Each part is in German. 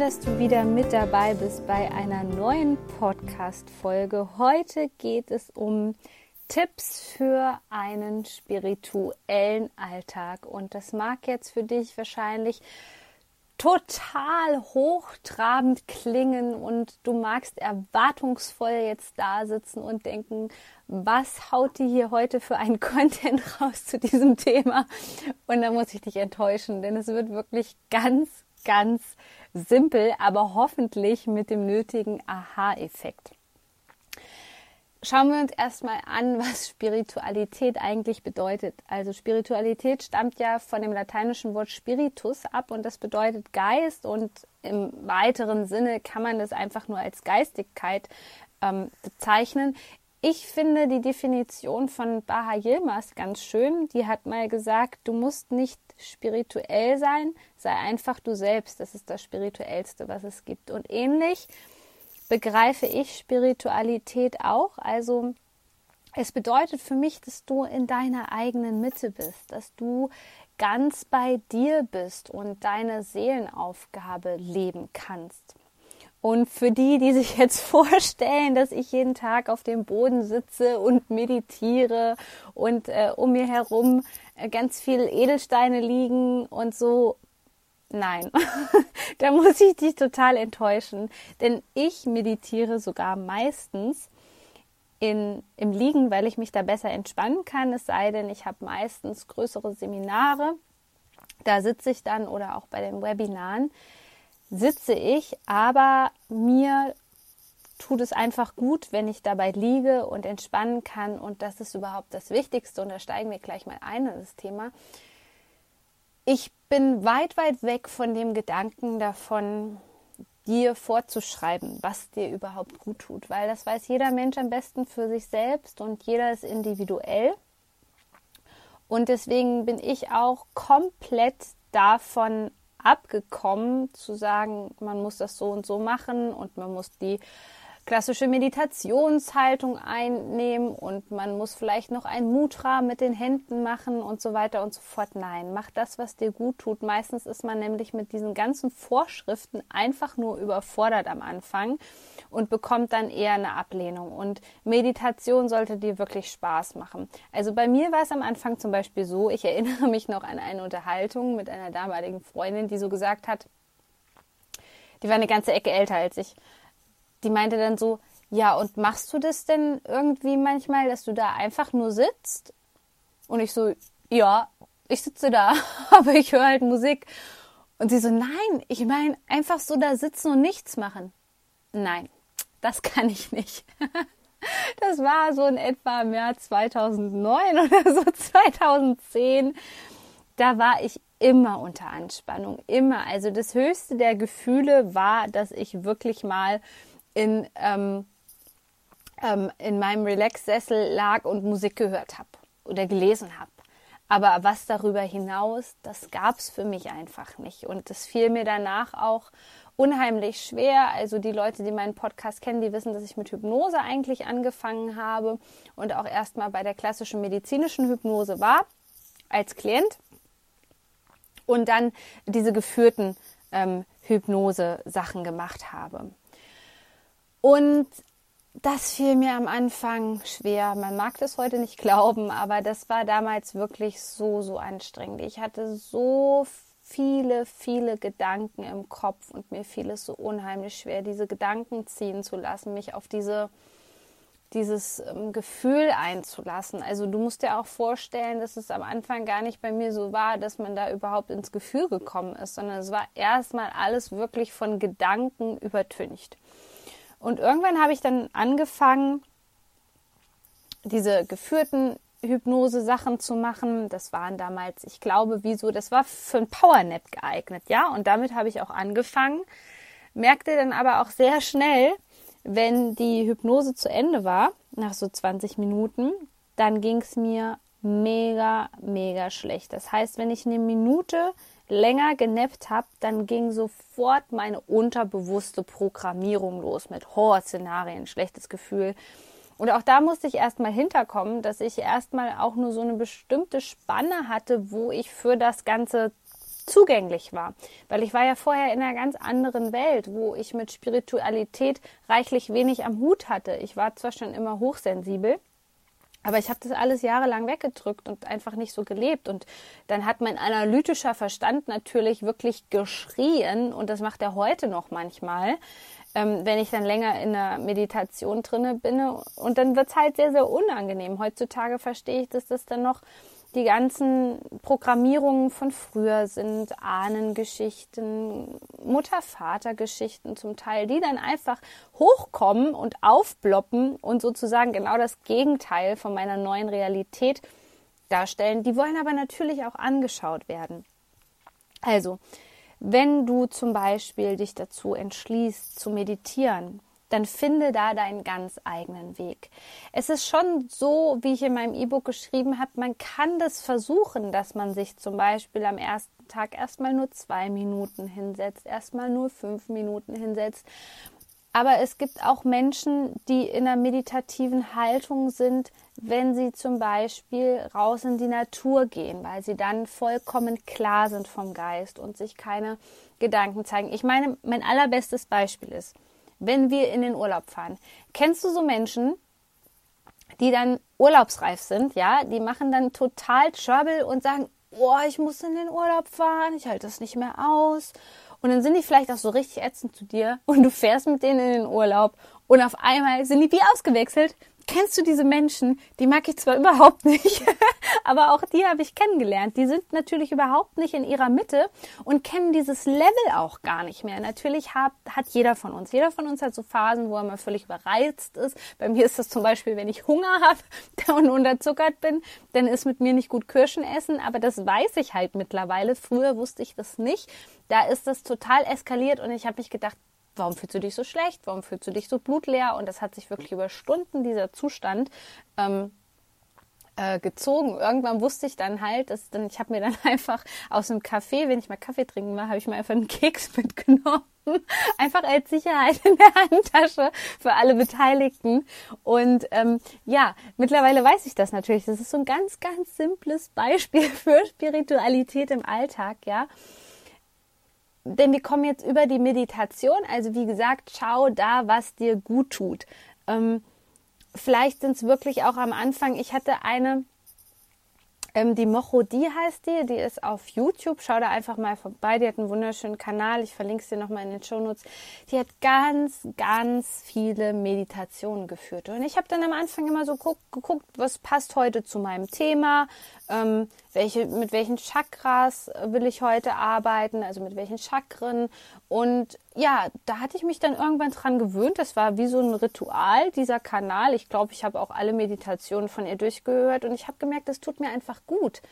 Dass du wieder mit dabei bist bei einer neuen Podcast-Folge. Heute geht es um Tipps für einen spirituellen Alltag. Und das mag jetzt für dich wahrscheinlich total hochtrabend klingen und du magst erwartungsvoll jetzt da sitzen und denken, was haut die hier heute für einen Content raus zu diesem Thema? Und da muss ich dich enttäuschen, denn es wird wirklich ganz, ganz simpel, aber hoffentlich mit dem nötigen Aha-Effekt. Schauen wir uns erstmal an, was Spiritualität eigentlich bedeutet. Also Spiritualität stammt ja von dem lateinischen Wort Spiritus ab und das bedeutet Geist und im weiteren Sinne kann man das einfach nur als Geistigkeit ähm, bezeichnen. Ich finde die Definition von Baha Yilmaz ganz schön. Die hat mal gesagt, du musst nicht spirituell sein, sei einfach du selbst. Das ist das Spirituellste, was es gibt. Und ähnlich begreife ich Spiritualität auch. Also es bedeutet für mich, dass du in deiner eigenen Mitte bist, dass du ganz bei dir bist und deine Seelenaufgabe leben kannst. Und für die, die sich jetzt vorstellen, dass ich jeden Tag auf dem Boden sitze und meditiere und äh, um mir herum äh, ganz viele Edelsteine liegen und so, nein, da muss ich dich total enttäuschen. Denn ich meditiere sogar meistens in, im Liegen, weil ich mich da besser entspannen kann. Es sei denn, ich habe meistens größere Seminare. Da sitze ich dann oder auch bei den Webinaren sitze ich, aber mir tut es einfach gut, wenn ich dabei liege und entspannen kann. Und das ist überhaupt das Wichtigste. Und da steigen wir gleich mal ein in das Thema. Ich bin weit, weit weg von dem Gedanken davon, dir vorzuschreiben, was dir überhaupt gut tut, weil das weiß jeder Mensch am besten für sich selbst und jeder ist individuell. Und deswegen bin ich auch komplett davon abgekommen, zu sagen, man muss das so und so machen und man muss die klassische Meditationshaltung einnehmen und man muss vielleicht noch ein Mutra mit den Händen machen und so weiter und so fort. Nein, mach das, was dir gut tut. Meistens ist man nämlich mit diesen ganzen Vorschriften einfach nur überfordert am Anfang und bekommt dann eher eine Ablehnung. Und Meditation sollte dir wirklich Spaß machen. Also bei mir war es am Anfang zum Beispiel so, ich erinnere mich noch an eine Unterhaltung mit einer damaligen Freundin, die so gesagt hat, die war eine ganze Ecke älter als ich die meinte dann so, ja, und machst du das denn irgendwie manchmal, dass du da einfach nur sitzt? Und ich so, ja, ich sitze da, aber ich höre halt Musik. Und sie so, nein, ich meine einfach so da sitzen und nichts machen. Nein, das kann ich nicht. Das war so in etwa im Jahr 2009 oder so 2010. Da war ich immer unter Anspannung, immer. Also das höchste der Gefühle war, dass ich wirklich mal in, ähm, ähm, in meinem Relax-Sessel lag und Musik gehört habe oder gelesen habe. Aber was darüber hinaus, das gab es für mich einfach nicht. Und das fiel mir danach auch unheimlich schwer. Also die Leute, die meinen Podcast kennen, die wissen, dass ich mit Hypnose eigentlich angefangen habe und auch erstmal bei der klassischen medizinischen Hypnose war als Klient und dann diese geführten ähm, Hypnose-Sachen gemacht habe. Und das fiel mir am Anfang schwer. Man mag das heute nicht glauben, aber das war damals wirklich so, so anstrengend. Ich hatte so viele, viele Gedanken im Kopf und mir fiel es so unheimlich schwer, diese Gedanken ziehen zu lassen, mich auf diese, dieses ähm, Gefühl einzulassen. Also du musst dir auch vorstellen, dass es am Anfang gar nicht bei mir so war, dass man da überhaupt ins Gefühl gekommen ist, sondern es war erstmal alles wirklich von Gedanken übertüncht. Und irgendwann habe ich dann angefangen, diese geführten Hypnose-Sachen zu machen. Das waren damals, ich glaube, wieso, das war für ein Powernap geeignet, ja. Und damit habe ich auch angefangen, merkte dann aber auch sehr schnell, wenn die Hypnose zu Ende war, nach so 20 Minuten, dann ging es mir mega, mega schlecht. Das heißt, wenn ich eine Minute länger genappt habe, dann ging sofort meine unterbewusste Programmierung los mit Horrorszenarien, schlechtes Gefühl. Und auch da musste ich erstmal hinterkommen, dass ich erstmal auch nur so eine bestimmte Spanne hatte, wo ich für das Ganze zugänglich war. Weil ich war ja vorher in einer ganz anderen Welt, wo ich mit Spiritualität reichlich wenig am Hut hatte. Ich war zwar schon immer hochsensibel, aber ich habe das alles jahrelang weggedrückt und einfach nicht so gelebt. Und dann hat mein analytischer Verstand natürlich wirklich geschrien und das macht er heute noch manchmal, ähm, wenn ich dann länger in der Meditation drinne bin. Und dann wird's halt sehr, sehr unangenehm. Heutzutage verstehe ich, dass das dann noch die ganzen Programmierungen von früher sind, Ahnengeschichten, Mutter-Vater-Geschichten zum Teil, die dann einfach hochkommen und aufbloppen und sozusagen genau das Gegenteil von meiner neuen Realität darstellen. Die wollen aber natürlich auch angeschaut werden. Also, wenn du zum Beispiel dich dazu entschließt, zu meditieren, dann finde da deinen ganz eigenen Weg. Es ist schon so, wie ich in meinem E-Book geschrieben habe, man kann das versuchen, dass man sich zum Beispiel am ersten Tag erstmal nur zwei Minuten hinsetzt, erstmal nur fünf Minuten hinsetzt. Aber es gibt auch Menschen, die in einer meditativen Haltung sind, wenn sie zum Beispiel raus in die Natur gehen, weil sie dann vollkommen klar sind vom Geist und sich keine Gedanken zeigen. Ich meine, mein allerbestes Beispiel ist, wenn wir in den Urlaub fahren. Kennst du so Menschen, die dann urlaubsreif sind, ja, die machen dann total Trouble und sagen, oh, ich muss in den Urlaub fahren, ich halte das nicht mehr aus. Und dann sind die vielleicht auch so richtig ätzend zu dir und du fährst mit denen in den Urlaub und auf einmal sind die wie ausgewechselt, Kennst du diese Menschen? Die mag ich zwar überhaupt nicht, aber auch die habe ich kennengelernt. Die sind natürlich überhaupt nicht in ihrer Mitte und kennen dieses Level auch gar nicht mehr. Natürlich hat, hat jeder von uns. Jeder von uns hat so Phasen, wo er mal völlig überreizt ist. Bei mir ist das zum Beispiel, wenn ich Hunger habe und unterzuckert bin, dann ist mit mir nicht gut Kirschen essen. Aber das weiß ich halt mittlerweile. Früher wusste ich das nicht. Da ist das total eskaliert und ich habe mich gedacht, warum fühlst du dich so schlecht, warum fühlst du dich so blutleer? Und das hat sich wirklich über Stunden dieser Zustand ähm, äh, gezogen. Irgendwann wusste ich dann halt, dass dann, ich habe mir dann einfach aus dem Kaffee, wenn ich mal Kaffee trinken war, habe ich mir einfach einen Keks mitgenommen. einfach als Sicherheit in der Handtasche für alle Beteiligten. Und ähm, ja, mittlerweile weiß ich das natürlich. Das ist so ein ganz, ganz simples Beispiel für Spiritualität im Alltag, ja denn wir kommen jetzt über die Meditation. Also wie gesagt, schau da, was dir gut tut. Ähm, vielleicht sind es wirklich auch am Anfang. Ich hatte eine ähm, die Mochodie heißt die, die ist auf YouTube. Schau da einfach mal vorbei. Die hat einen wunderschönen Kanal. Ich verlinke es dir nochmal in den Shownotes. Die hat ganz, ganz viele Meditationen geführt. Und ich habe dann am Anfang immer so geguckt, was passt heute zu meinem Thema, ähm, welche, mit welchen Chakras will ich heute arbeiten, also mit welchen Chakren. Und ja, da hatte ich mich dann irgendwann dran gewöhnt. Das war wie so ein Ritual, dieser Kanal. Ich glaube, ich habe auch alle Meditationen von ihr durchgehört und ich habe gemerkt, das tut mir einfach gut.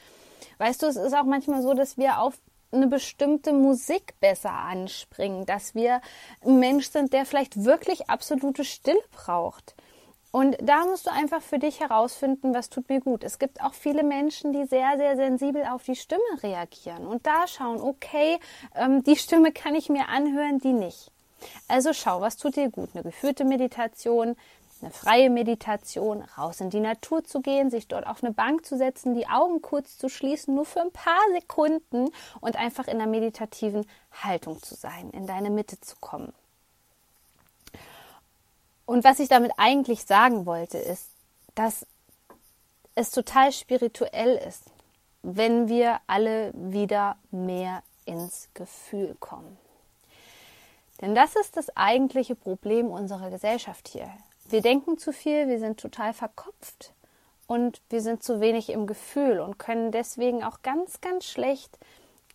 Weißt du, es ist auch manchmal so, dass wir auf eine bestimmte Musik besser anspringen, dass wir ein Mensch sind, der vielleicht wirklich absolute Stille braucht. Und da musst du einfach für dich herausfinden, was tut mir gut. Es gibt auch viele Menschen, die sehr, sehr sensibel auf die Stimme reagieren und da schauen, okay, ähm, die Stimme kann ich mir anhören, die nicht. Also schau, was tut dir gut. Eine geführte Meditation, eine freie Meditation, raus in die Natur zu gehen, sich dort auf eine Bank zu setzen, die Augen kurz zu schließen, nur für ein paar Sekunden und einfach in einer meditativen Haltung zu sein, in deine Mitte zu kommen. Und was ich damit eigentlich sagen wollte, ist, dass es total spirituell ist, wenn wir alle wieder mehr ins Gefühl kommen. Denn das ist das eigentliche Problem unserer Gesellschaft hier. Wir denken zu viel, wir sind total verkopft und wir sind zu wenig im Gefühl und können deswegen auch ganz, ganz schlecht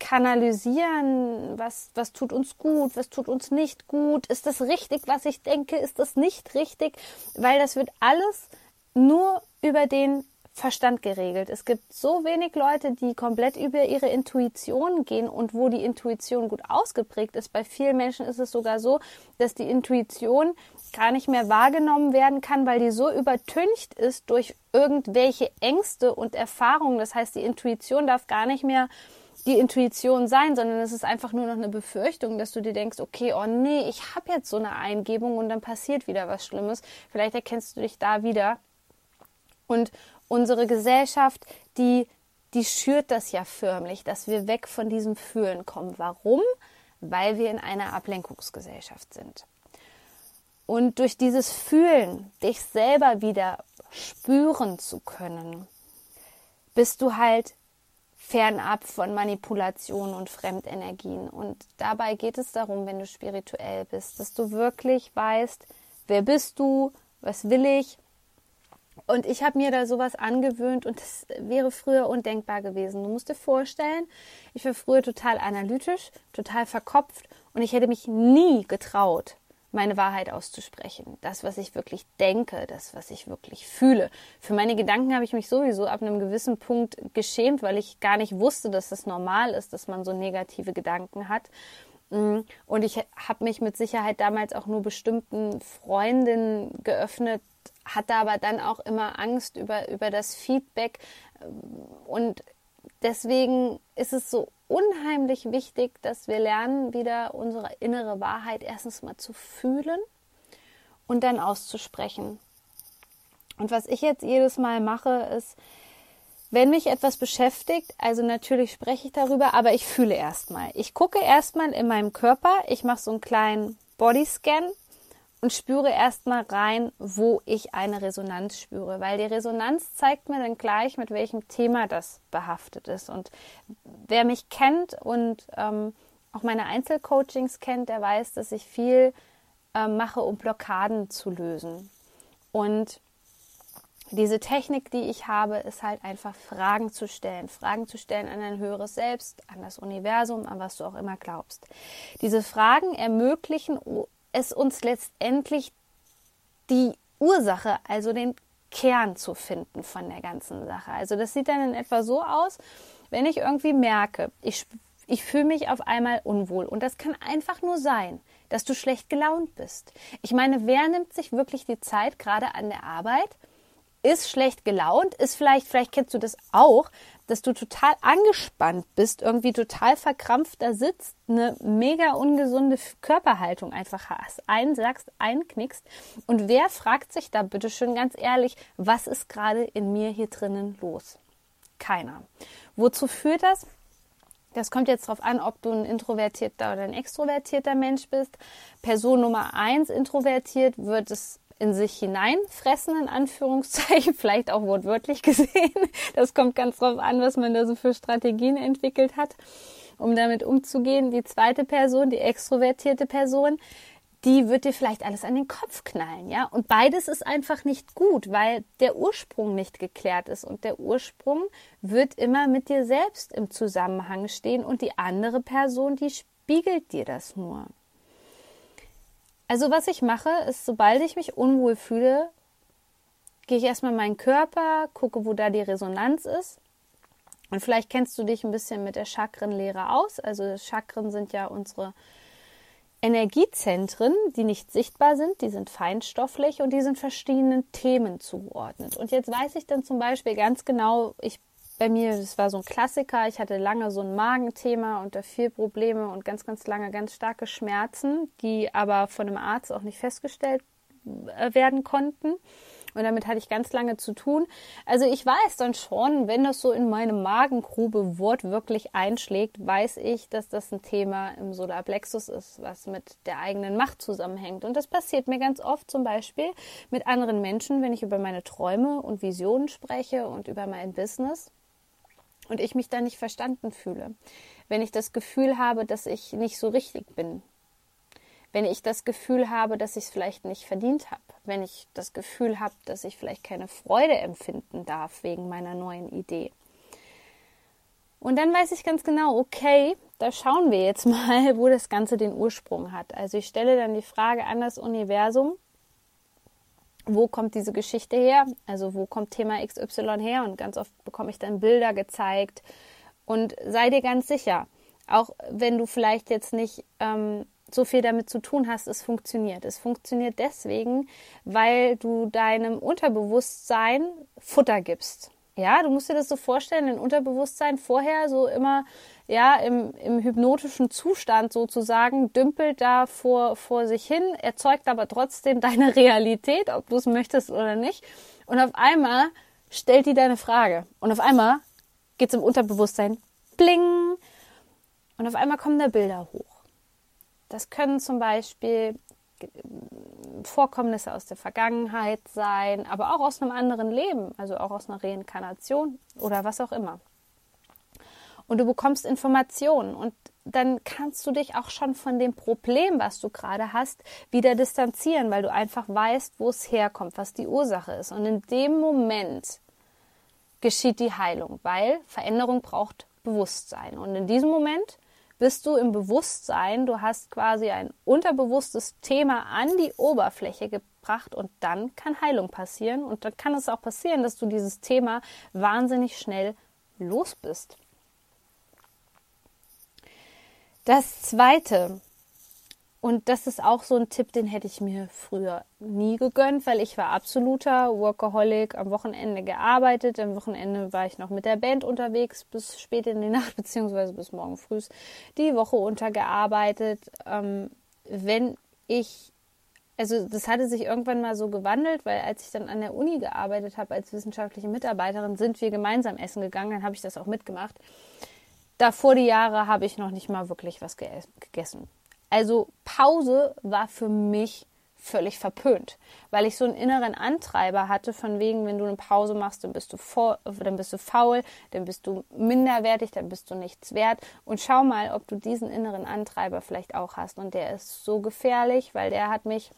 kanalisieren, was, was tut uns gut, was tut uns nicht gut, ist das richtig, was ich denke, ist das nicht richtig, weil das wird alles nur über den Verstand geregelt. Es gibt so wenig Leute, die komplett über ihre Intuition gehen und wo die Intuition gut ausgeprägt ist. Bei vielen Menschen ist es sogar so, dass die Intuition gar nicht mehr wahrgenommen werden kann, weil die so übertüncht ist durch irgendwelche Ängste und Erfahrungen. Das heißt, die Intuition darf gar nicht mehr die Intuition sein, sondern es ist einfach nur noch eine Befürchtung, dass du dir denkst, okay, oh nee, ich habe jetzt so eine Eingebung und dann passiert wieder was Schlimmes. Vielleicht erkennst du dich da wieder. Und unsere Gesellschaft, die, die schürt das ja förmlich, dass wir weg von diesem Fühlen kommen. Warum? Weil wir in einer Ablenkungsgesellschaft sind. Und durch dieses Fühlen, dich selber wieder spüren zu können, bist du halt fernab von Manipulation und Fremdenergien. Und dabei geht es darum, wenn du spirituell bist, dass du wirklich weißt, wer bist du, was will ich. Und ich habe mir da sowas angewöhnt und das wäre früher undenkbar gewesen. Du musst dir vorstellen, ich war früher total analytisch, total verkopft und ich hätte mich nie getraut, meine Wahrheit auszusprechen. Das, was ich wirklich denke, das, was ich wirklich fühle. Für meine Gedanken habe ich mich sowieso ab einem gewissen Punkt geschämt, weil ich gar nicht wusste, dass das normal ist, dass man so negative Gedanken hat. Mm, und ich habe mich mit Sicherheit damals auch nur bestimmten Freundinnen geöffnet, hatte aber dann auch immer Angst über, über das Feedback. Und deswegen ist es so unheimlich wichtig, dass wir lernen, wieder unsere innere Wahrheit erstens mal zu fühlen und dann auszusprechen. Und was ich jetzt jedes Mal mache, ist, wenn mich etwas beschäftigt, also natürlich spreche ich darüber, aber ich fühle erstmal. Ich gucke erstmal in meinem Körper, ich mache so einen kleinen Bodyscan und spüre erstmal rein, wo ich eine Resonanz spüre, weil die Resonanz zeigt mir dann gleich, mit welchem Thema das behaftet ist. Und wer mich kennt und ähm, auch meine Einzelcoachings kennt, der weiß, dass ich viel äh, mache, um Blockaden zu lösen. Und diese Technik, die ich habe, ist halt einfach Fragen zu stellen. Fragen zu stellen an ein höheres Selbst, an das Universum, an was du auch immer glaubst. Diese Fragen ermöglichen es uns letztendlich die Ursache, also den Kern zu finden von der ganzen Sache. Also das sieht dann in etwa so aus, wenn ich irgendwie merke, ich, ich fühle mich auf einmal unwohl und das kann einfach nur sein, dass du schlecht gelaunt bist. Ich meine, wer nimmt sich wirklich die Zeit gerade an der Arbeit, ist schlecht gelaunt, ist vielleicht, vielleicht kennst du das auch, dass du total angespannt bist, irgendwie total verkrampft da sitzt, eine mega ungesunde Körperhaltung einfach hast, einsagst, einknickst. Und wer fragt sich da bitte schön ganz ehrlich, was ist gerade in mir hier drinnen los? Keiner. Wozu führt das? Das kommt jetzt darauf an, ob du ein introvertierter oder ein extrovertierter Mensch bist. Person Nummer eins introvertiert wird es in sich hineinfressen, in Anführungszeichen, vielleicht auch wortwörtlich gesehen. Das kommt ganz drauf an, was man da so für Strategien entwickelt hat, um damit umzugehen. Die zweite Person, die extrovertierte Person, die wird dir vielleicht alles an den Kopf knallen, ja? Und beides ist einfach nicht gut, weil der Ursprung nicht geklärt ist und der Ursprung wird immer mit dir selbst im Zusammenhang stehen und die andere Person, die spiegelt dir das nur. Also was ich mache, ist, sobald ich mich unwohl fühle, gehe ich erstmal in meinen Körper, gucke, wo da die Resonanz ist. Und vielleicht kennst du dich ein bisschen mit der Chakrenlehre aus. Also Chakren sind ja unsere Energiezentren, die nicht sichtbar sind, die sind feinstofflich und die sind verschiedenen Themen zugeordnet. Und jetzt weiß ich dann zum Beispiel ganz genau, ich bei mir, das war so ein Klassiker. Ich hatte lange so ein Magenthema und da viel Probleme und ganz, ganz lange ganz starke Schmerzen, die aber von einem Arzt auch nicht festgestellt äh, werden konnten. Und damit hatte ich ganz lange zu tun. Also ich weiß dann schon, wenn das so in meine Magengrube wortwörtlich einschlägt, weiß ich, dass das ein Thema im Solarplexus ist, was mit der eigenen Macht zusammenhängt. Und das passiert mir ganz oft zum Beispiel mit anderen Menschen, wenn ich über meine Träume und Visionen spreche und über mein Business und ich mich da nicht verstanden fühle, wenn ich das Gefühl habe, dass ich nicht so richtig bin, wenn ich das Gefühl habe, dass ich es vielleicht nicht verdient habe, wenn ich das Gefühl habe, dass ich vielleicht keine Freude empfinden darf wegen meiner neuen Idee. Und dann weiß ich ganz genau, okay, da schauen wir jetzt mal, wo das Ganze den Ursprung hat. Also ich stelle dann die Frage an das Universum, wo kommt diese Geschichte her? Also wo kommt Thema XY her? Und ganz oft bekomme ich dann Bilder gezeigt. Und sei dir ganz sicher, auch wenn du vielleicht jetzt nicht ähm, so viel damit zu tun hast, es funktioniert. Es funktioniert deswegen, weil du deinem Unterbewusstsein Futter gibst. Ja, du musst dir das so vorstellen, dein Unterbewusstsein vorher so immer ja, im, im hypnotischen Zustand sozusagen, dümpelt da vor, vor sich hin, erzeugt aber trotzdem deine Realität, ob du es möchtest oder nicht. Und auf einmal stellt die deine Frage. Und auf einmal geht es im Unterbewusstsein bling. Und auf einmal kommen da Bilder hoch. Das können zum Beispiel Vorkommnisse aus der Vergangenheit sein, aber auch aus einem anderen Leben, also auch aus einer Reinkarnation oder was auch immer und du bekommst Informationen und dann kannst du dich auch schon von dem Problem, was du gerade hast, wieder distanzieren, weil du einfach weißt, wo es herkommt, was die Ursache ist. Und in dem Moment geschieht die Heilung, weil Veränderung braucht Bewusstsein. Und in diesem Moment bist du im Bewusstsein, du hast quasi ein unterbewusstes Thema an die Oberfläche gebracht und dann kann Heilung passieren. Und dann kann es auch passieren, dass du dieses Thema wahnsinnig schnell los bist. Das zweite, und das ist auch so ein Tipp, den hätte ich mir früher nie gegönnt, weil ich war absoluter Workaholic, am Wochenende gearbeitet, am Wochenende war ich noch mit der Band unterwegs bis spät in die Nacht, beziehungsweise bis morgen früh die Woche untergearbeitet. Ähm, wenn ich, also das hatte sich irgendwann mal so gewandelt, weil als ich dann an der Uni gearbeitet habe als wissenschaftliche Mitarbeiterin, sind wir gemeinsam essen gegangen, dann habe ich das auch mitgemacht davor die Jahre habe ich noch nicht mal wirklich was gegessen. Also Pause war für mich völlig verpönt, weil ich so einen inneren Antreiber hatte von wegen, wenn du eine Pause machst, dann bist du vor, dann bist du faul, dann bist du minderwertig, dann bist du nichts wert. Und schau mal, ob du diesen inneren Antreiber vielleicht auch hast. Und der ist so gefährlich, weil der hat mich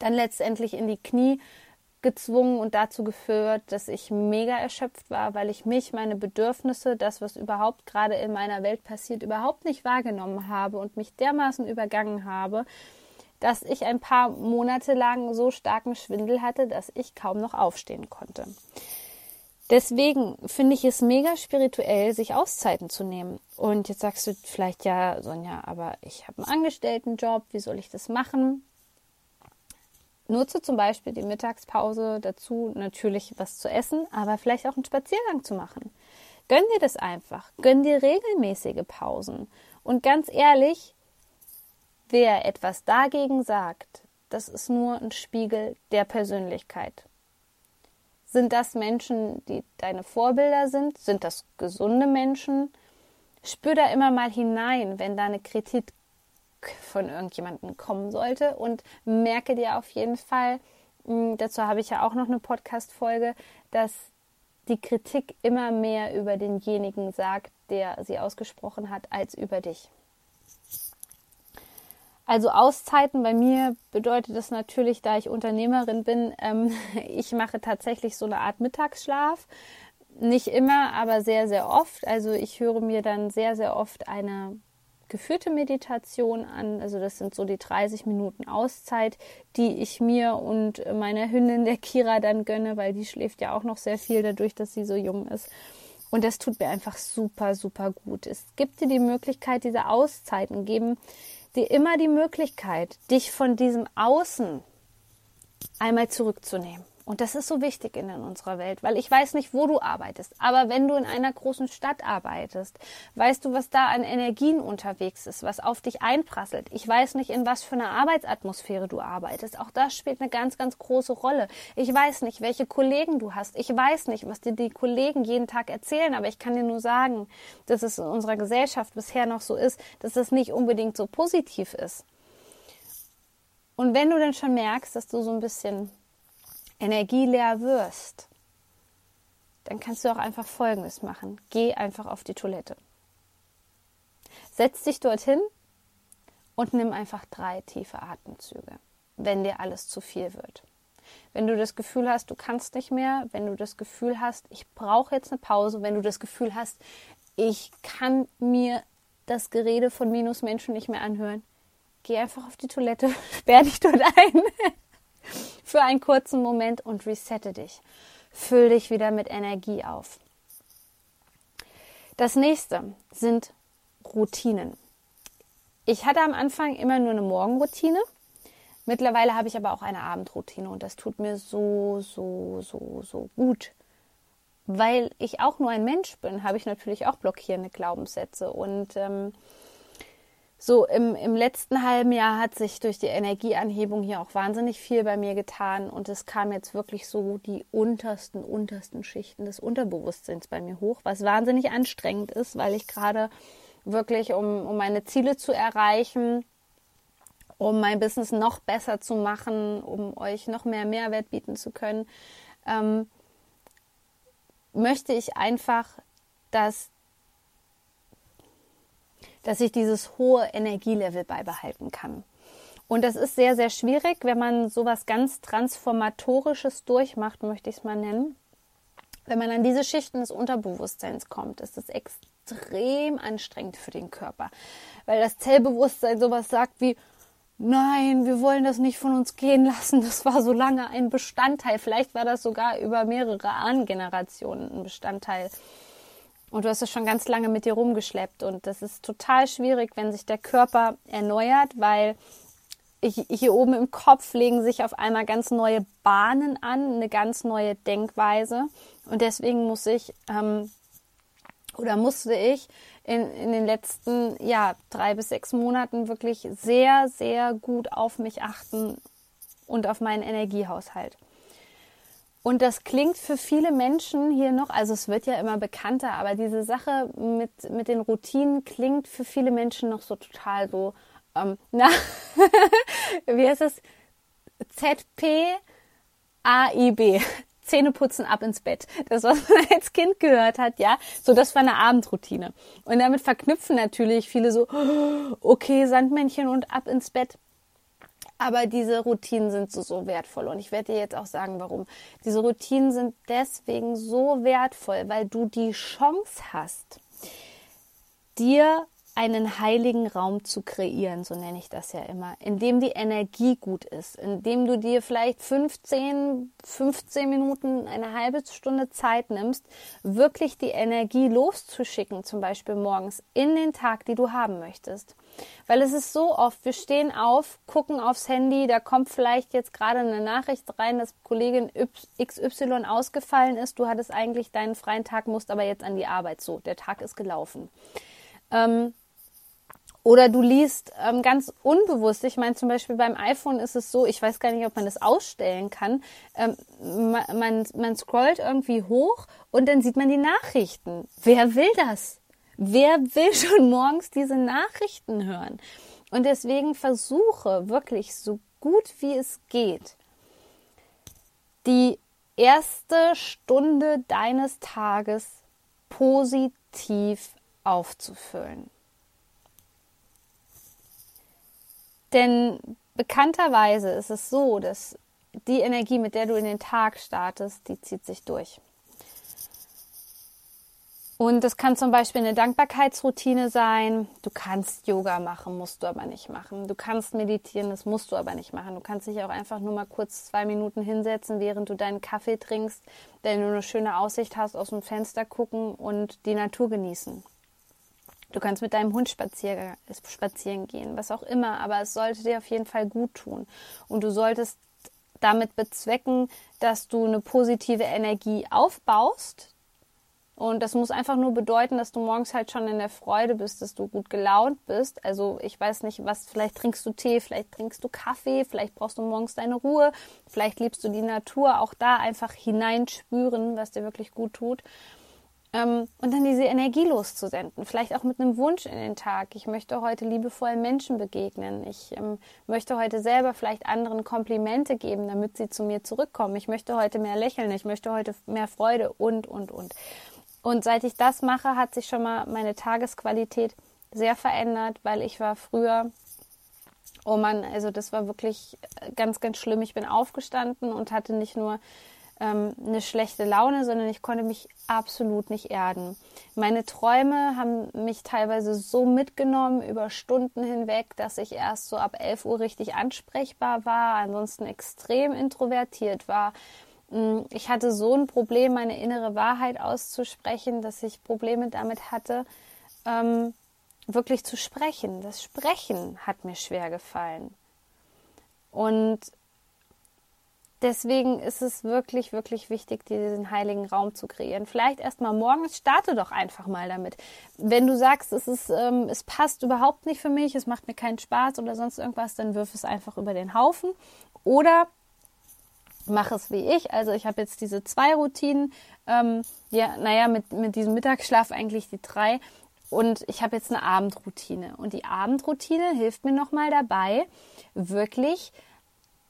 dann letztendlich in die Knie gezwungen und dazu geführt, dass ich mega erschöpft war, weil ich mich, meine Bedürfnisse, das, was überhaupt gerade in meiner Welt passiert, überhaupt nicht wahrgenommen habe und mich dermaßen übergangen habe, dass ich ein paar Monate lang so starken Schwindel hatte, dass ich kaum noch aufstehen konnte. Deswegen finde ich es mega spirituell, sich Auszeiten zu nehmen. Und jetzt sagst du vielleicht, ja, Sonja, aber ich habe einen Angestelltenjob, wie soll ich das machen? Nutze zum Beispiel die Mittagspause dazu, natürlich was zu essen, aber vielleicht auch einen Spaziergang zu machen. Gönn dir das einfach. Gönn dir regelmäßige Pausen. Und ganz ehrlich, wer etwas dagegen sagt, das ist nur ein Spiegel der Persönlichkeit. Sind das Menschen, die deine Vorbilder sind? Sind das gesunde Menschen? Spür da immer mal hinein, wenn da eine Kritik von irgendjemandem kommen sollte. Und merke dir auf jeden Fall, hm, dazu habe ich ja auch noch eine Podcast-Folge, dass die Kritik immer mehr über denjenigen sagt, der sie ausgesprochen hat, als über dich. Also Auszeiten bei mir bedeutet das natürlich, da ich Unternehmerin bin, ähm, ich mache tatsächlich so eine Art Mittagsschlaf. Nicht immer, aber sehr, sehr oft. Also ich höre mir dann sehr, sehr oft eine geführte Meditation an. Also das sind so die 30 Minuten Auszeit, die ich mir und meiner Hündin, der Kira, dann gönne, weil die schläft ja auch noch sehr viel dadurch, dass sie so jung ist. Und das tut mir einfach super, super gut. Es gibt dir die Möglichkeit, diese Auszeiten geben dir immer die Möglichkeit, dich von diesem Außen einmal zurückzunehmen. Und das ist so wichtig in unserer Welt, weil ich weiß nicht, wo du arbeitest. Aber wenn du in einer großen Stadt arbeitest, weißt du, was da an Energien unterwegs ist, was auf dich einprasselt. Ich weiß nicht, in was für einer Arbeitsatmosphäre du arbeitest. Auch das spielt eine ganz, ganz große Rolle. Ich weiß nicht, welche Kollegen du hast. Ich weiß nicht, was dir die Kollegen jeden Tag erzählen. Aber ich kann dir nur sagen, dass es in unserer Gesellschaft bisher noch so ist, dass es nicht unbedingt so positiv ist. Und wenn du dann schon merkst, dass du so ein bisschen energieleer wirst, dann kannst du auch einfach Folgendes machen. Geh einfach auf die Toilette. Setz dich dorthin und nimm einfach drei tiefe Atemzüge, wenn dir alles zu viel wird. Wenn du das Gefühl hast, du kannst nicht mehr, wenn du das Gefühl hast, ich brauche jetzt eine Pause, wenn du das Gefühl hast, ich kann mir das Gerede von Minusmenschen nicht mehr anhören, geh einfach auf die Toilette, sperr dich dort ein für einen kurzen Moment und resette dich. Füll dich wieder mit Energie auf. Das nächste sind Routinen. Ich hatte am Anfang immer nur eine Morgenroutine. Mittlerweile habe ich aber auch eine Abendroutine und das tut mir so, so, so, so gut. Weil ich auch nur ein Mensch bin, habe ich natürlich auch blockierende Glaubenssätze. Und ähm, so im, im letzten halben Jahr hat sich durch die Energieanhebung hier auch wahnsinnig viel bei mir getan. Und es kam jetzt wirklich so die untersten, untersten Schichten des Unterbewusstseins bei mir hoch, was wahnsinnig anstrengend ist, weil ich gerade wirklich, um, um meine Ziele zu erreichen, um mein Business noch besser zu machen, um euch noch mehr Mehrwert bieten zu können, ähm, möchte ich einfach, dass, dass ich dieses hohe Energielevel beibehalten kann. Und das ist sehr, sehr schwierig, wenn man sowas ganz Transformatorisches durchmacht, möchte ich es mal nennen. Wenn man an diese Schichten des Unterbewusstseins kommt, ist es extrem anstrengend für den Körper. Weil das Zellbewusstsein sowas sagt wie, nein, wir wollen das nicht von uns gehen lassen. Das war so lange ein Bestandteil. Vielleicht war das sogar über mehrere Ahnengenerationen ein Bestandteil. Und du hast es schon ganz lange mit dir rumgeschleppt. Und das ist total schwierig, wenn sich der Körper erneuert, weil hier oben im Kopf legen sich auf einmal ganz neue Bahnen an, eine ganz neue Denkweise. Und deswegen muss ich ähm, oder musste ich in, in den letzten ja, drei bis sechs Monaten wirklich sehr, sehr gut auf mich achten und auf meinen Energiehaushalt. Und das klingt für viele Menschen hier noch, also es wird ja immer bekannter, aber diese Sache mit, mit den Routinen klingt für viele Menschen noch so total so, ähm, na, wie heißt es? ZPAIB. Zähneputzen ab ins Bett. Das, was man als Kind gehört hat, ja. So, das war eine Abendroutine. Und damit verknüpfen natürlich viele so, okay, Sandmännchen und ab ins Bett. Aber diese Routinen sind so, so wertvoll. Und ich werde dir jetzt auch sagen, warum. Diese Routinen sind deswegen so wertvoll, weil du die Chance hast, dir einen heiligen Raum zu kreieren, so nenne ich das ja immer, in dem die Energie gut ist, in dem du dir vielleicht 15, 15 Minuten, eine halbe Stunde Zeit nimmst, wirklich die Energie loszuschicken, zum Beispiel morgens in den Tag, die du haben möchtest. Weil es ist so oft, wir stehen auf, gucken aufs Handy, da kommt vielleicht jetzt gerade eine Nachricht rein, dass Kollegin XY ausgefallen ist, du hattest eigentlich deinen freien Tag, musst aber jetzt an die Arbeit. So, der Tag ist gelaufen. Ähm, oder du liest ähm, ganz unbewusst, ich meine zum Beispiel beim iPhone ist es so, ich weiß gar nicht, ob man das ausstellen kann, ähm, man, man, man scrollt irgendwie hoch und dann sieht man die Nachrichten. Wer will das? Wer will schon morgens diese Nachrichten hören? Und deswegen versuche wirklich so gut wie es geht, die erste Stunde deines Tages positiv aufzufüllen. Denn bekannterweise ist es so, dass die Energie, mit der du in den Tag startest, die zieht sich durch. Und das kann zum Beispiel eine Dankbarkeitsroutine sein. Du kannst Yoga machen, musst du aber nicht machen. Du kannst meditieren, das musst du aber nicht machen. Du kannst dich auch einfach nur mal kurz zwei Minuten hinsetzen, während du deinen Kaffee trinkst, wenn du eine schöne Aussicht hast, aus dem Fenster gucken und die Natur genießen. Du kannst mit deinem Hund spazieren, spazieren gehen, was auch immer, aber es sollte dir auf jeden Fall gut tun. Und du solltest damit bezwecken, dass du eine positive Energie aufbaust. Und das muss einfach nur bedeuten, dass du morgens halt schon in der Freude bist, dass du gut gelaunt bist. Also ich weiß nicht, was, vielleicht trinkst du Tee, vielleicht trinkst du Kaffee, vielleicht brauchst du morgens deine Ruhe, vielleicht liebst du die Natur. Auch da einfach hineinspüren, was dir wirklich gut tut. Ähm, und dann diese Energie loszusenden. Vielleicht auch mit einem Wunsch in den Tag. Ich möchte heute liebevollen Menschen begegnen. Ich ähm, möchte heute selber vielleicht anderen Komplimente geben, damit sie zu mir zurückkommen. Ich möchte heute mehr lächeln. Ich möchte heute mehr Freude und, und, und. Und seit ich das mache, hat sich schon mal meine Tagesqualität sehr verändert, weil ich war früher Oh Mann, also das war wirklich ganz, ganz schlimm. Ich bin aufgestanden und hatte nicht nur ähm, eine schlechte Laune, sondern ich konnte mich absolut nicht erden. Meine Träume haben mich teilweise so mitgenommen über Stunden hinweg, dass ich erst so ab 11 Uhr richtig ansprechbar war, ansonsten extrem introvertiert war. Mm, ich hatte so ein Problem, meine innere Wahrheit auszusprechen, dass ich Probleme damit hatte, ähm, wirklich zu sprechen. Das Sprechen hat mir schwer gefallen. Und deswegen ist es wirklich, wirklich wichtig, diesen heiligen Raum zu kreieren. Vielleicht erstmal morgens, starte doch einfach mal damit. Wenn du sagst, es, ist, ähm, es passt überhaupt nicht für mich, es macht mir keinen Spaß oder sonst irgendwas, dann wirf es einfach über den Haufen. Oder mach es wie ich. Also ich habe jetzt diese zwei Routinen. Ähm, ja, naja, mit, mit diesem Mittagsschlaf eigentlich die drei. Und ich habe jetzt eine Abendroutine. Und die Abendroutine hilft mir nochmal dabei, wirklich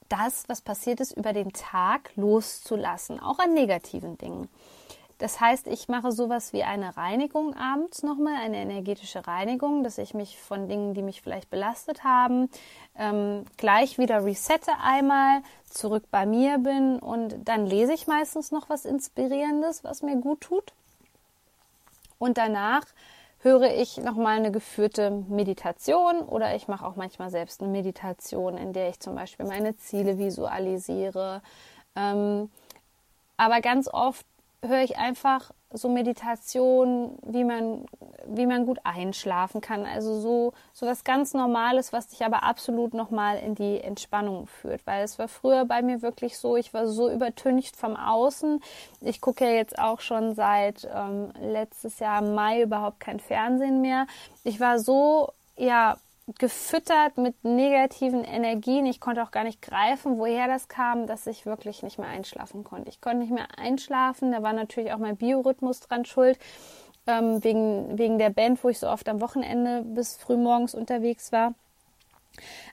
das, was passiert ist, über den Tag loszulassen, auch an negativen Dingen. Das heißt, ich mache sowas wie eine Reinigung abends nochmal, eine energetische Reinigung, dass ich mich von Dingen, die mich vielleicht belastet haben, ähm, gleich wieder resette einmal, zurück bei mir bin und dann lese ich meistens noch was Inspirierendes, was mir gut tut. Und danach höre ich nochmal eine geführte Meditation oder ich mache auch manchmal selbst eine Meditation, in der ich zum Beispiel meine Ziele visualisiere. Ähm, aber ganz oft höre ich einfach so Meditation, wie man, wie man gut einschlafen kann. Also so, so was ganz Normales, was dich aber absolut nochmal in die Entspannung führt. Weil es war früher bei mir wirklich so, ich war so übertüncht vom Außen. Ich gucke ja jetzt auch schon seit ähm, letztes Jahr Mai überhaupt kein Fernsehen mehr. Ich war so, ja, gefüttert mit negativen Energien. Ich konnte auch gar nicht greifen, woher das kam, dass ich wirklich nicht mehr einschlafen konnte. Ich konnte nicht mehr einschlafen. Da war natürlich auch mein Biorhythmus dran schuld. Ähm, wegen, wegen der Band, wo ich so oft am Wochenende bis frühmorgens unterwegs war.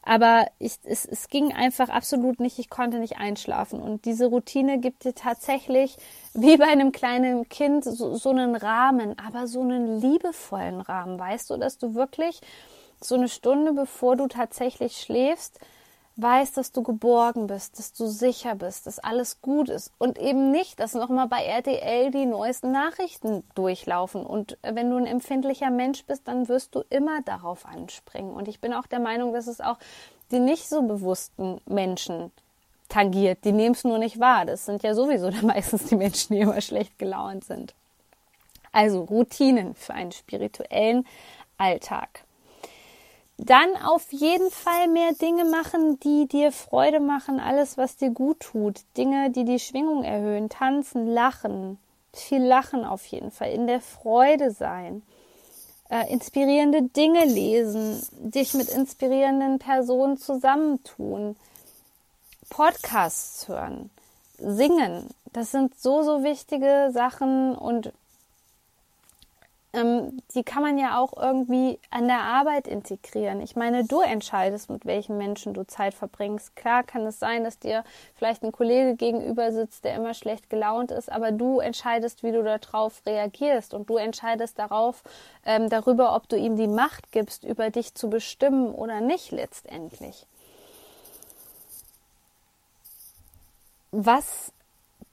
Aber ich, es, es ging einfach absolut nicht, ich konnte nicht einschlafen. Und diese Routine gibt dir tatsächlich, wie bei einem kleinen Kind, so, so einen Rahmen, aber so einen liebevollen Rahmen, weißt du, dass du wirklich so eine Stunde bevor du tatsächlich schläfst, weißt, dass du geborgen bist, dass du sicher bist, dass alles gut ist und eben nicht, dass nochmal bei RTL die neuesten Nachrichten durchlaufen. Und wenn du ein empfindlicher Mensch bist, dann wirst du immer darauf anspringen. Und ich bin auch der Meinung, dass es auch die nicht so bewussten Menschen tangiert. Die nehmen es nur nicht wahr. Das sind ja sowieso dann meistens die Menschen, die immer schlecht gelaunt sind. Also Routinen für einen spirituellen Alltag. Dann auf jeden Fall mehr Dinge machen, die dir Freude machen, alles, was dir gut tut. Dinge, die die Schwingung erhöhen, tanzen, lachen. Viel lachen auf jeden Fall, in der Freude sein. Äh, inspirierende Dinge lesen, dich mit inspirierenden Personen zusammentun, Podcasts hören, singen. Das sind so, so wichtige Sachen und ähm, die kann man ja auch irgendwie an der Arbeit integrieren. Ich meine, du entscheidest, mit welchen Menschen du Zeit verbringst. Klar kann es sein, dass dir vielleicht ein Kollege gegenüber sitzt, der immer schlecht gelaunt ist, aber du entscheidest, wie du darauf reagierst und du entscheidest darauf, ähm, darüber, ob du ihm die Macht gibst, über dich zu bestimmen oder nicht letztendlich. Was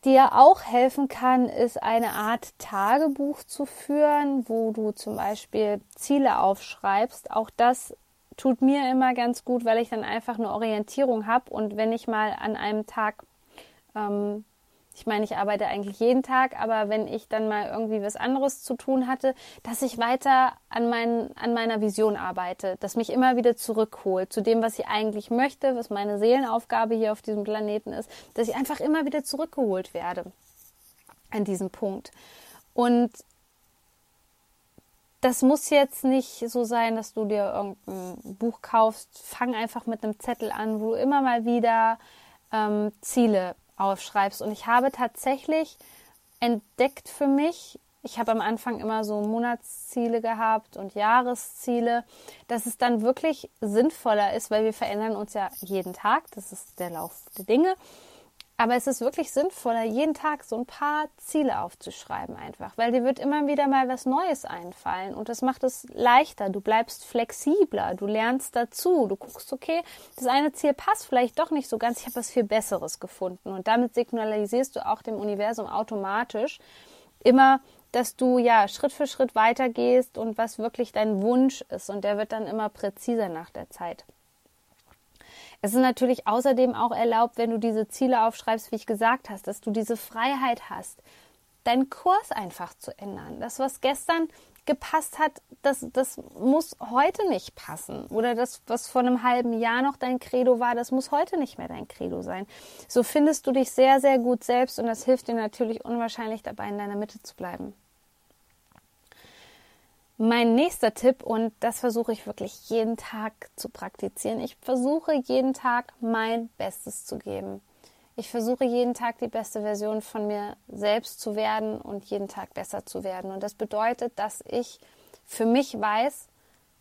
dir auch helfen kann, ist eine Art Tagebuch zu führen, wo du zum Beispiel Ziele aufschreibst. Auch das tut mir immer ganz gut, weil ich dann einfach eine Orientierung habe und wenn ich mal an einem Tag ähm, ich meine, ich arbeite eigentlich jeden Tag, aber wenn ich dann mal irgendwie was anderes zu tun hatte, dass ich weiter an, mein, an meiner Vision arbeite, dass mich immer wieder zurückholt zu dem, was ich eigentlich möchte, was meine Seelenaufgabe hier auf diesem Planeten ist, dass ich einfach immer wieder zurückgeholt werde an diesem Punkt. Und das muss jetzt nicht so sein, dass du dir irgendein Buch kaufst. Fang einfach mit einem Zettel an, wo du immer mal wieder ähm, Ziele aufschreibst. Und ich habe tatsächlich entdeckt für mich, ich habe am Anfang immer so Monatsziele gehabt und Jahresziele, dass es dann wirklich sinnvoller ist, weil wir verändern uns ja jeden Tag, das ist der Lauf der Dinge. Aber es ist wirklich sinnvoller, jeden Tag so ein paar Ziele aufzuschreiben einfach, weil dir wird immer wieder mal was Neues einfallen und das macht es leichter. Du bleibst flexibler, du lernst dazu, du guckst, okay, das eine Ziel passt vielleicht doch nicht so ganz, ich habe was viel Besseres gefunden und damit signalisierst du auch dem Universum automatisch immer, dass du ja Schritt für Schritt weitergehst und was wirklich dein Wunsch ist und der wird dann immer präziser nach der Zeit. Es ist natürlich außerdem auch erlaubt, wenn du diese Ziele aufschreibst, wie ich gesagt hast, dass du diese Freiheit hast, deinen Kurs einfach zu ändern. Das, was gestern gepasst hat, das, das muss heute nicht passen. Oder das, was vor einem halben Jahr noch dein Credo war, das muss heute nicht mehr dein Credo sein. So findest du dich sehr, sehr gut selbst und das hilft dir natürlich unwahrscheinlich dabei, in deiner Mitte zu bleiben. Mein nächster Tipp, und das versuche ich wirklich jeden Tag zu praktizieren, ich versuche jeden Tag mein Bestes zu geben. Ich versuche jeden Tag die beste Version von mir selbst zu werden und jeden Tag besser zu werden. Und das bedeutet, dass ich für mich weiß,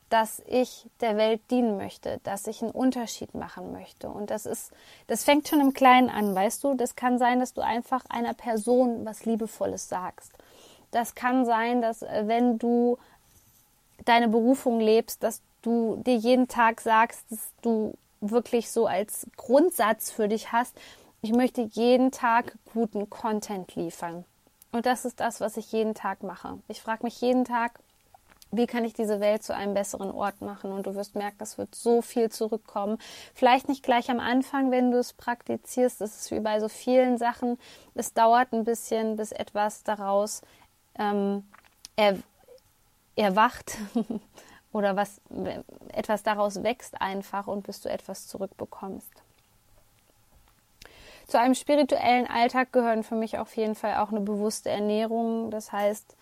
dass ich der Welt dienen möchte, dass ich einen Unterschied machen möchte. Und das ist, das fängt schon im Kleinen an, weißt du? Das kann sein, dass du einfach einer Person was Liebevolles sagst. Das kann sein, dass äh, wenn du deine Berufung lebst, dass du dir jeden Tag sagst, dass du wirklich so als Grundsatz für dich hast, ich möchte jeden Tag guten Content liefern. Und das ist das, was ich jeden Tag mache. Ich frage mich jeden Tag, wie kann ich diese Welt zu einem besseren Ort machen? Und du wirst merken, es wird so viel zurückkommen. Vielleicht nicht gleich am Anfang, wenn du es praktizierst. Das ist wie bei so vielen Sachen. Es dauert ein bisschen, bis etwas daraus ähm, er, erwacht oder was etwas daraus wächst einfach und bis du etwas zurückbekommst. Zu einem spirituellen Alltag gehören für mich auf jeden Fall auch eine bewusste Ernährung. Das heißt,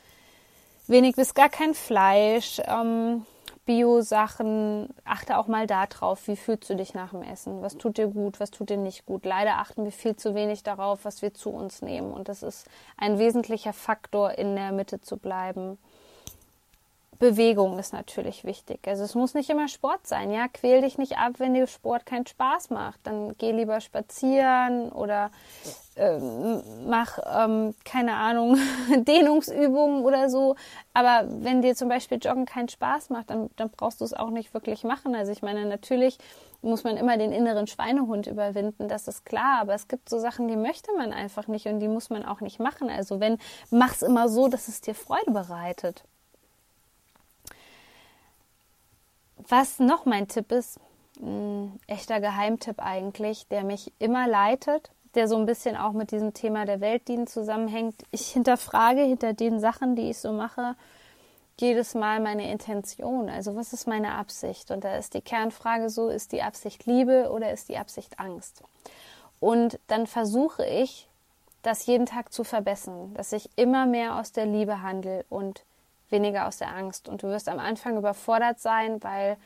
wenig bis gar kein Fleisch, ähm, Bio-Sachen. Achte auch mal darauf, wie fühlst du dich nach dem Essen? Was tut dir gut, was tut dir nicht gut? Leider achten wir viel zu wenig darauf, was wir zu uns nehmen. Und das ist ein wesentlicher Faktor, in der Mitte zu bleiben. Bewegung ist natürlich wichtig. Also es muss nicht immer Sport sein, ja. Quäl dich nicht ab, wenn dir Sport keinen Spaß macht. Dann geh lieber spazieren oder ähm, mach, ähm, keine Ahnung, Dehnungsübungen oder so. Aber wenn dir zum Beispiel Joggen keinen Spaß macht, dann, dann brauchst du es auch nicht wirklich machen. Also ich meine, natürlich muss man immer den inneren Schweinehund überwinden, das ist klar. Aber es gibt so Sachen, die möchte man einfach nicht und die muss man auch nicht machen. Also wenn, mach's immer so, dass es dir Freude bereitet. Was noch mein Tipp ist, ein echter Geheimtipp eigentlich, der mich immer leitet, der so ein bisschen auch mit diesem Thema der Weltdienst zusammenhängt. Ich hinterfrage hinter den Sachen, die ich so mache, jedes Mal meine Intention. Also was ist meine Absicht? Und da ist die Kernfrage so, ist die Absicht Liebe oder ist die Absicht Angst? Und dann versuche ich, das jeden Tag zu verbessern, dass ich immer mehr aus der Liebe handle und weniger aus der Angst. Und du wirst am Anfang überfordert sein, weil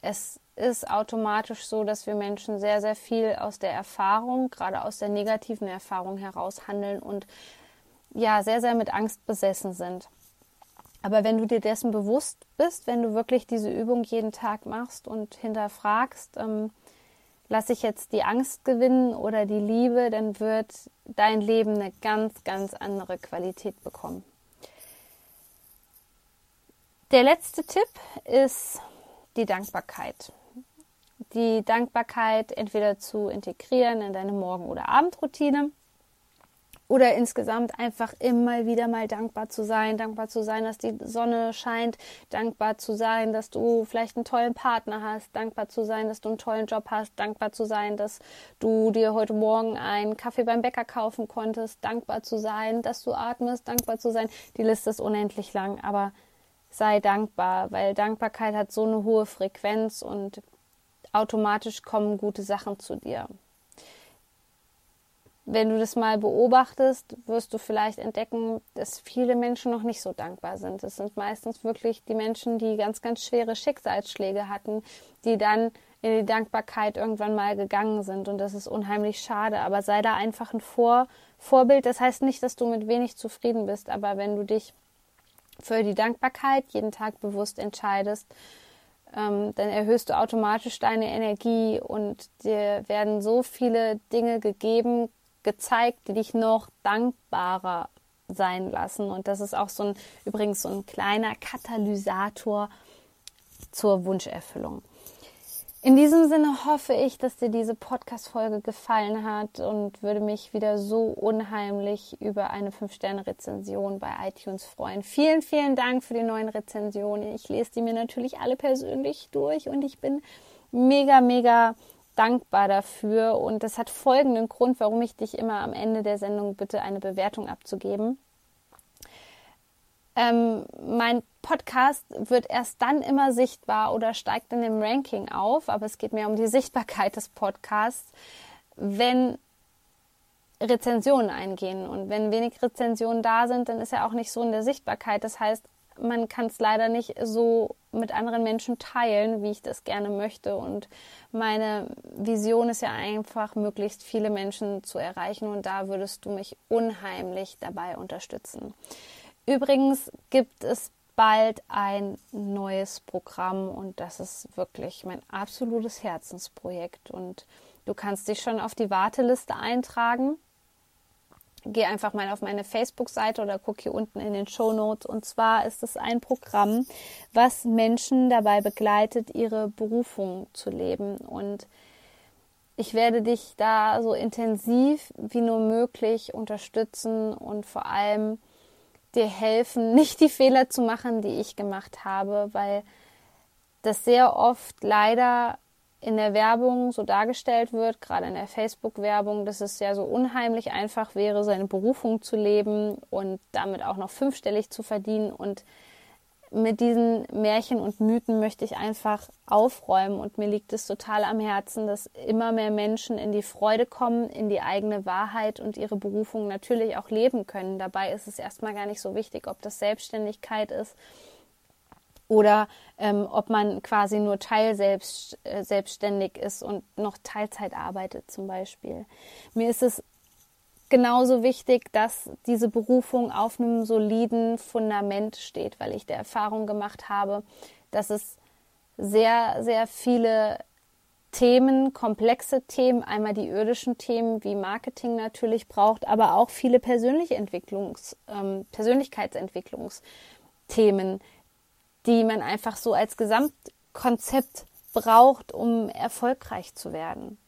es ist automatisch so, dass wir Menschen sehr, sehr viel aus der Erfahrung, gerade aus der negativen Erfahrung heraus handeln und ja, sehr, sehr mit Angst besessen sind. Aber wenn du dir dessen bewusst bist, wenn du wirklich diese Übung jeden Tag machst und hinterfragst, ähm, lasse ich jetzt die Angst gewinnen oder die Liebe, dann wird dein Leben eine ganz, ganz andere Qualität bekommen. Der letzte Tipp ist die Dankbarkeit. Die Dankbarkeit entweder zu integrieren in deine Morgen- oder Abendroutine oder insgesamt einfach immer wieder mal dankbar zu sein, dankbar zu sein, dass die Sonne scheint, dankbar zu sein, dass du vielleicht einen tollen Partner hast, dankbar zu sein, dass du einen tollen Job hast, dankbar zu sein, dass du dir heute Morgen einen Kaffee beim Bäcker kaufen konntest, dankbar zu sein, dass du atmest, dankbar zu sein. Die Liste ist unendlich lang, aber sei dankbar, weil Dankbarkeit hat so eine hohe Frequenz und automatisch kommen gute Sachen zu dir. Wenn du das mal beobachtest, wirst du vielleicht entdecken, dass viele Menschen noch nicht so dankbar sind. Es sind meistens wirklich die Menschen, die ganz, ganz schwere Schicksalsschläge hatten, die dann in die Dankbarkeit irgendwann mal gegangen sind. Und das ist unheimlich schade. Aber sei da einfach ein Vor Vorbild. Das heißt nicht, dass du mit wenig zufrieden bist, aber wenn du dich für die Dankbarkeit jeden Tag bewusst entscheidest, ähm, dann erhöhst du automatisch deine Energie und dir werden so viele Dinge gegeben, gezeigt, die dich noch dankbarer sein lassen. Und das ist auch so ein, übrigens so ein kleiner Katalysator zur Wunscherfüllung. In diesem Sinne hoffe ich, dass dir diese Podcast-Folge gefallen hat und würde mich wieder so unheimlich über eine 5-Sterne-Rezension bei iTunes freuen. Vielen, vielen Dank für die neuen Rezensionen. Ich lese die mir natürlich alle persönlich durch und ich bin mega, mega dankbar dafür. Und das hat folgenden Grund, warum ich dich immer am Ende der Sendung bitte, eine Bewertung abzugeben. Ähm, mein Podcast wird erst dann immer sichtbar oder steigt in dem Ranking auf, aber es geht mir um die Sichtbarkeit des Podcasts, wenn Rezensionen eingehen. Und wenn wenig Rezensionen da sind, dann ist er auch nicht so in der Sichtbarkeit. Das heißt, man kann es leider nicht so mit anderen Menschen teilen, wie ich das gerne möchte. Und meine Vision ist ja einfach, möglichst viele Menschen zu erreichen. Und da würdest du mich unheimlich dabei unterstützen. Übrigens gibt es bald ein neues Programm und das ist wirklich mein absolutes Herzensprojekt. Und du kannst dich schon auf die Warteliste eintragen. Geh einfach mal auf meine Facebook-Seite oder guck hier unten in den Show Notes. Und zwar ist es ein Programm, was Menschen dabei begleitet, ihre Berufung zu leben. Und ich werde dich da so intensiv wie nur möglich unterstützen und vor allem dir helfen, nicht die Fehler zu machen, die ich gemacht habe, weil das sehr oft leider in der Werbung so dargestellt wird, gerade in der Facebook-Werbung, dass es ja so unheimlich einfach wäre, seine Berufung zu leben und damit auch noch fünfstellig zu verdienen. Und mit diesen Märchen und Mythen möchte ich einfach aufräumen und mir liegt es total am Herzen, dass immer mehr Menschen in die Freude kommen, in die eigene Wahrheit und ihre Berufung natürlich auch leben können. Dabei ist es erstmal gar nicht so wichtig, ob das Selbstständigkeit ist oder ähm, ob man quasi nur teilselbstständig äh, selbstständig ist und noch Teilzeit arbeitet zum Beispiel. Mir ist es genauso wichtig, dass diese Berufung auf einem soliden Fundament steht, weil ich der Erfahrung gemacht habe, dass es sehr, sehr viele Themen, komplexe Themen, einmal die irdischen Themen wie Marketing natürlich braucht, aber auch viele persönliche Entwicklungs, ähm, Persönlichkeitsentwicklungsthemen, die man einfach so als Gesamtkonzept braucht, um erfolgreich zu werden.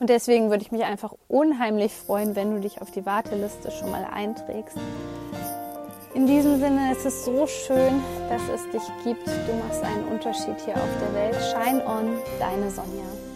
Und deswegen würde ich mich einfach unheimlich freuen, wenn du dich auf die Warteliste schon mal einträgst. In diesem Sinne ist es so schön, dass es dich gibt. Du machst einen Unterschied hier auf der Welt. Shine on, deine Sonja.